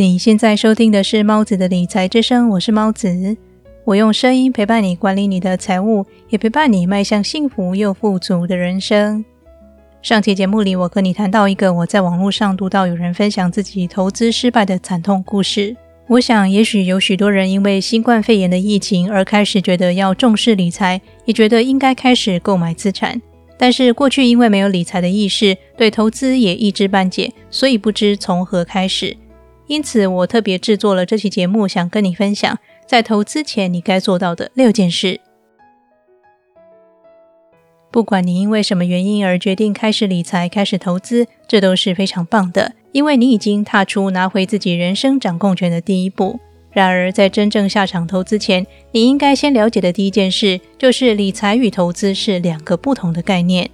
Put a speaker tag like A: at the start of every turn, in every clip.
A: 你现在收听的是猫子的理财之声，我是猫子，我用声音陪伴你管理你的财务，也陪伴你迈向幸福又富足的人生。上期节目里，我和你谈到一个我在网络上读到有人分享自己投资失败的惨痛故事。我想，也许有许多人因为新冠肺炎的疫情而开始觉得要重视理财，也觉得应该开始购买资产。但是过去因为没有理财的意识，对投资也一知半解，所以不知从何开始。因此，我特别制作了这期节目，想跟你分享，在投资前你该做到的六件事。不管你因为什么原因而决定开始理财、开始投资，这都是非常棒的，因为你已经踏出拿回自己人生掌控权的第一步。然而，在真正下场投资前，你应该先了解的第一件事，就是理财与投资是两个不同的概念。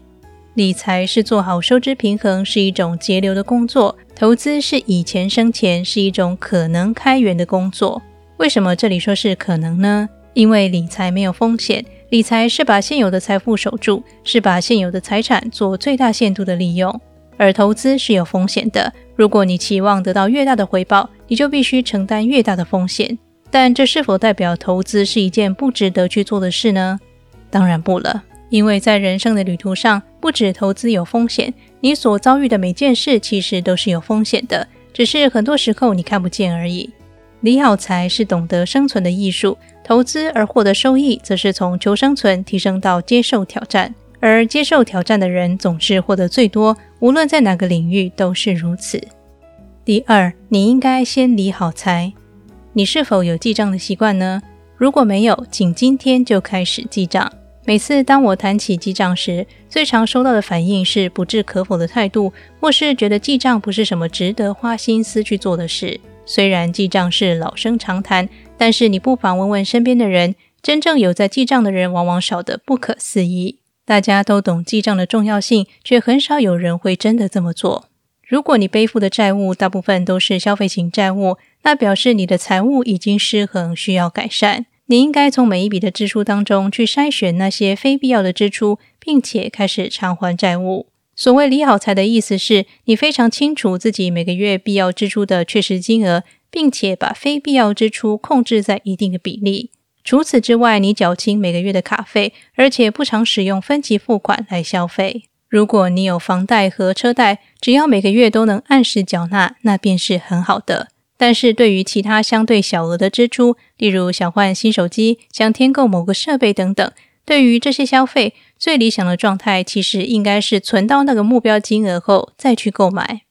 A: 理财是做好收支平衡，是一种节流的工作；投资是以钱生钱，是一种可能开源的工作。为什么这里说是可能呢？因为理财没有风险，理财是把现有的财富守住，是把现有的财产做最大限度的利用；而投资是有风险的。如果你期望得到越大的回报，你就必须承担越大的风险。但这是否代表投资是一件不值得去做的事呢？当然不了。因为在人生的旅途上，不止投资有风险，你所遭遇的每件事其实都是有风险的，只是很多时候你看不见而已。理好财是懂得生存的艺术，投资而获得收益，则是从求生存提升到接受挑战，而接受挑战的人总是获得最多，无论在哪个领域都是如此。第二，你应该先理好财。你是否有记账的习惯呢？如果没有，请今天就开始记账。每次当我谈起记账时，最常收到的反应是不置可否的态度，或是觉得记账不是什么值得花心思去做的事。虽然记账是老生常谈，但是你不妨问问身边的人，真正有在记账的人往往少得不可思议。大家都懂记账的重要性，却很少有人会真的这么做。如果你背负的债务大部分都是消费型债务，那表示你的财务已经失衡，需要改善。你应该从每一笔的支出当中去筛选那些非必要的支出，并且开始偿还债务。所谓理好财的意思是，你非常清楚自己每个月必要支出的确实金额，并且把非必要支出控制在一定的比例。除此之外，你缴清每个月的卡费，而且不常使用分期付款来消费。如果你有房贷和车贷，只要每个月都能按时缴纳，那便是很好的。但是对于其他相对小额的支出，例如想换新手机、想添购某个设备等等，对于这些消费，最理想的状态其实应该是存到那个目标金额后再去购买。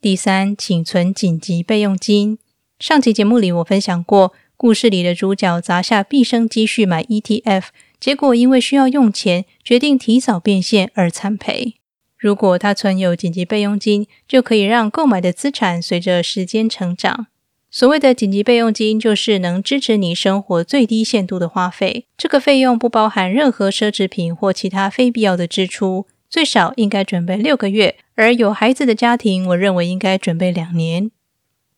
A: 第三，请存紧急备用金。上期节目里我分享过，故事里的主角砸下毕生积蓄买 ETF，结果因为需要用钱，决定提早变现而惨赔。如果他存有紧急备用金，就可以让购买的资产随着时间成长。所谓的紧急备用金，就是能支持你生活最低限度的花费。这个费用不包含任何奢侈品或其他非必要的支出，最少应该准备六个月。而有孩子的家庭，我认为应该准备两年。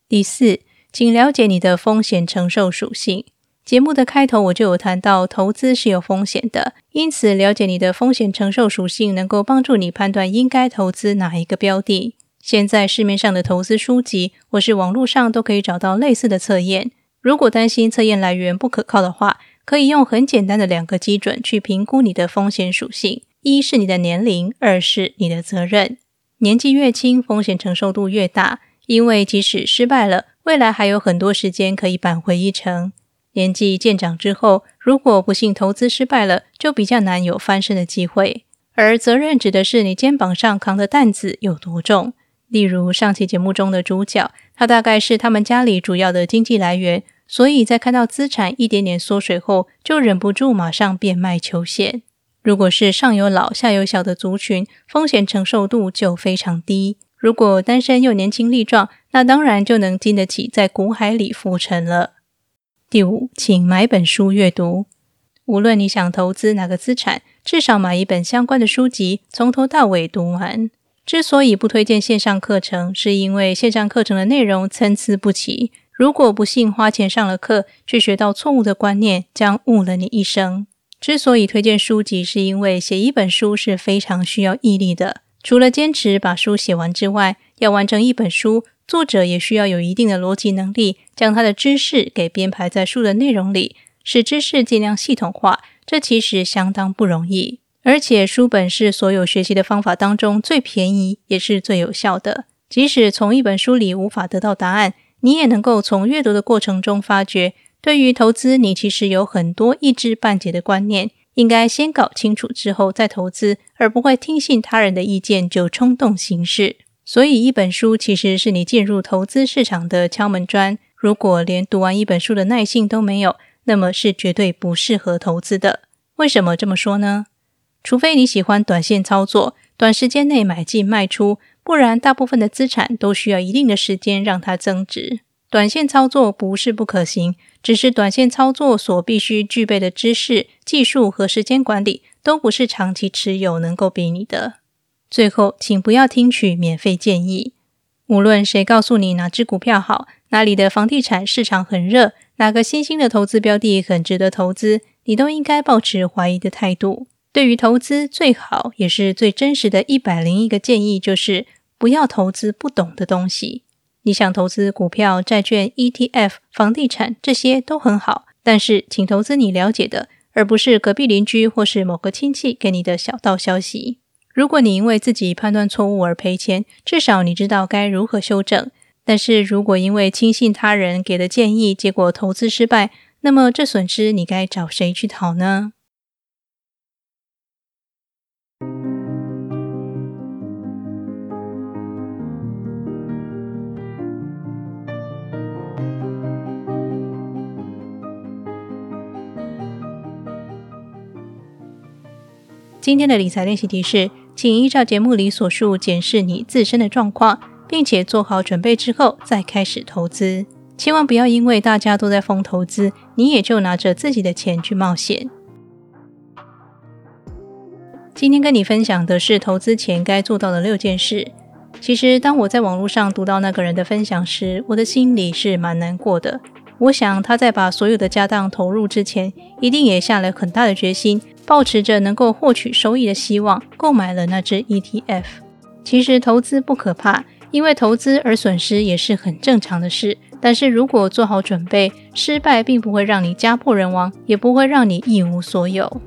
A: 第四，请了解你的风险承受属性。节目的开头我就有谈到，投资是有风险的，因此了解你的风险承受属性，能够帮助你判断应该投资哪一个标的。现在市面上的投资书籍或是网络上都可以找到类似的测验。如果担心测验来源不可靠的话，可以用很简单的两个基准去评估你的风险属性：一是你的年龄，二是你的责任。年纪越轻，风险承受度越大，因为即使失败了，未来还有很多时间可以扳回一城。年纪渐长之后，如果不幸投资失败了，就比较难有翻身的机会。而责任指的是你肩膀上扛的担子有多重。例如上期节目中的主角，他大概是他们家里主要的经济来源，所以在看到资产一点点缩水后，就忍不住马上变卖求险。如果是上有老下有小的族群，风险承受度就非常低。如果单身又年轻力壮，那当然就能经得起在股海里浮沉了。第五，请买本书阅读。无论你想投资哪个资产，至少买一本相关的书籍，从头到尾读完。之所以不推荐线上课程，是因为线上课程的内容参差不齐。如果不幸花钱上了课，却学到错误的观念，将误了你一生。之所以推荐书籍，是因为写一本书是非常需要毅力的。除了坚持把书写完之外，要完成一本书，作者也需要有一定的逻辑能力，将他的知识给编排在书的内容里，使知识尽量系统化。这其实相当不容易。而且书本是所有学习的方法当中最便宜，也是最有效的。即使从一本书里无法得到答案，你也能够从阅读的过程中发觉，对于投资，你其实有很多一知半解的观念。应该先搞清楚之后再投资，而不会听信他人的意见就冲动行事。所以，一本书其实是你进入投资市场的敲门砖。如果连读完一本书的耐性都没有，那么是绝对不适合投资的。为什么这么说呢？除非你喜欢短线操作，短时间内买进卖出，不然大部分的资产都需要一定的时间让它增值。短线操作不是不可行，只是短线操作所必须具备的知识、技术和时间管理，都不是长期持有能够比拟的。最后，请不要听取免费建议。无论谁告诉你哪只股票好，哪里的房地产市场很热，哪个新兴的投资标的很值得投资，你都应该保持怀疑的态度。对于投资，最好也是最真实的一百零一个建议，就是不要投资不懂的东西。你想投资股票、债券、ETF、房地产，这些都很好，但是请投资你了解的，而不是隔壁邻居或是某个亲戚给你的小道消息。如果你因为自己判断错误而赔钱，至少你知道该如何修正。但是如果因为轻信他人给的建议，结果投资失败，那么这损失你该找谁去讨呢？今天的理财练习题是，请依照节目里所述检视你自身的状况，并且做好准备之后再开始投资。千万不要因为大家都在疯投资，你也就拿着自己的钱去冒险。今天跟你分享的是投资前该做到的六件事。其实，当我在网络上读到那个人的分享时，我的心里是蛮难过的。我想他在把所有的家当投入之前，一定也下了很大的决心。抱持着能够获取收益的希望，购买了那只 ETF。其实投资不可怕，因为投资而损失也是很正常的事。但是如果做好准备，失败并不会让你家破人亡，也不会让你一无所有。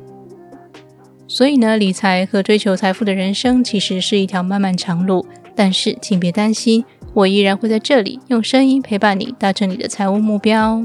A: 所以呢，理财和追求财富的人生其实是一条漫漫长路。但是请别担心，我依然会在这里用声音陪伴你，达成你的财务目标。